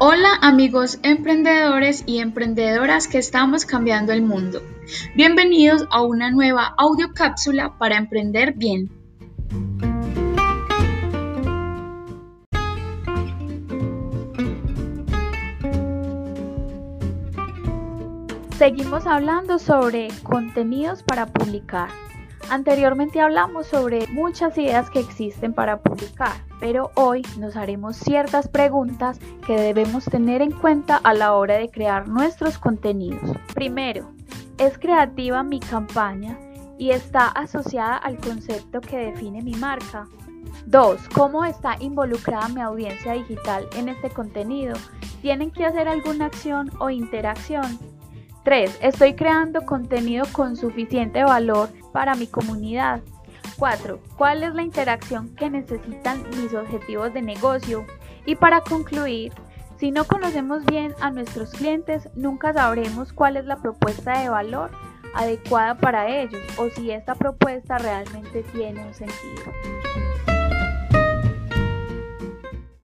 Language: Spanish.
Hola amigos emprendedores y emprendedoras que estamos cambiando el mundo. Bienvenidos a una nueva audio cápsula para emprender bien. Seguimos hablando sobre contenidos para publicar. Anteriormente hablamos sobre muchas ideas que existen para publicar, pero hoy nos haremos ciertas preguntas que debemos tener en cuenta a la hora de crear nuestros contenidos. Primero, ¿es creativa mi campaña y está asociada al concepto que define mi marca? 2. ¿Cómo está involucrada mi audiencia digital en este contenido? ¿Tienen que hacer alguna acción o interacción? 3. Estoy creando contenido con suficiente valor para mi comunidad. 4. ¿Cuál es la interacción que necesitan mis objetivos de negocio? Y para concluir, si no conocemos bien a nuestros clientes, nunca sabremos cuál es la propuesta de valor adecuada para ellos o si esta propuesta realmente tiene un sentido.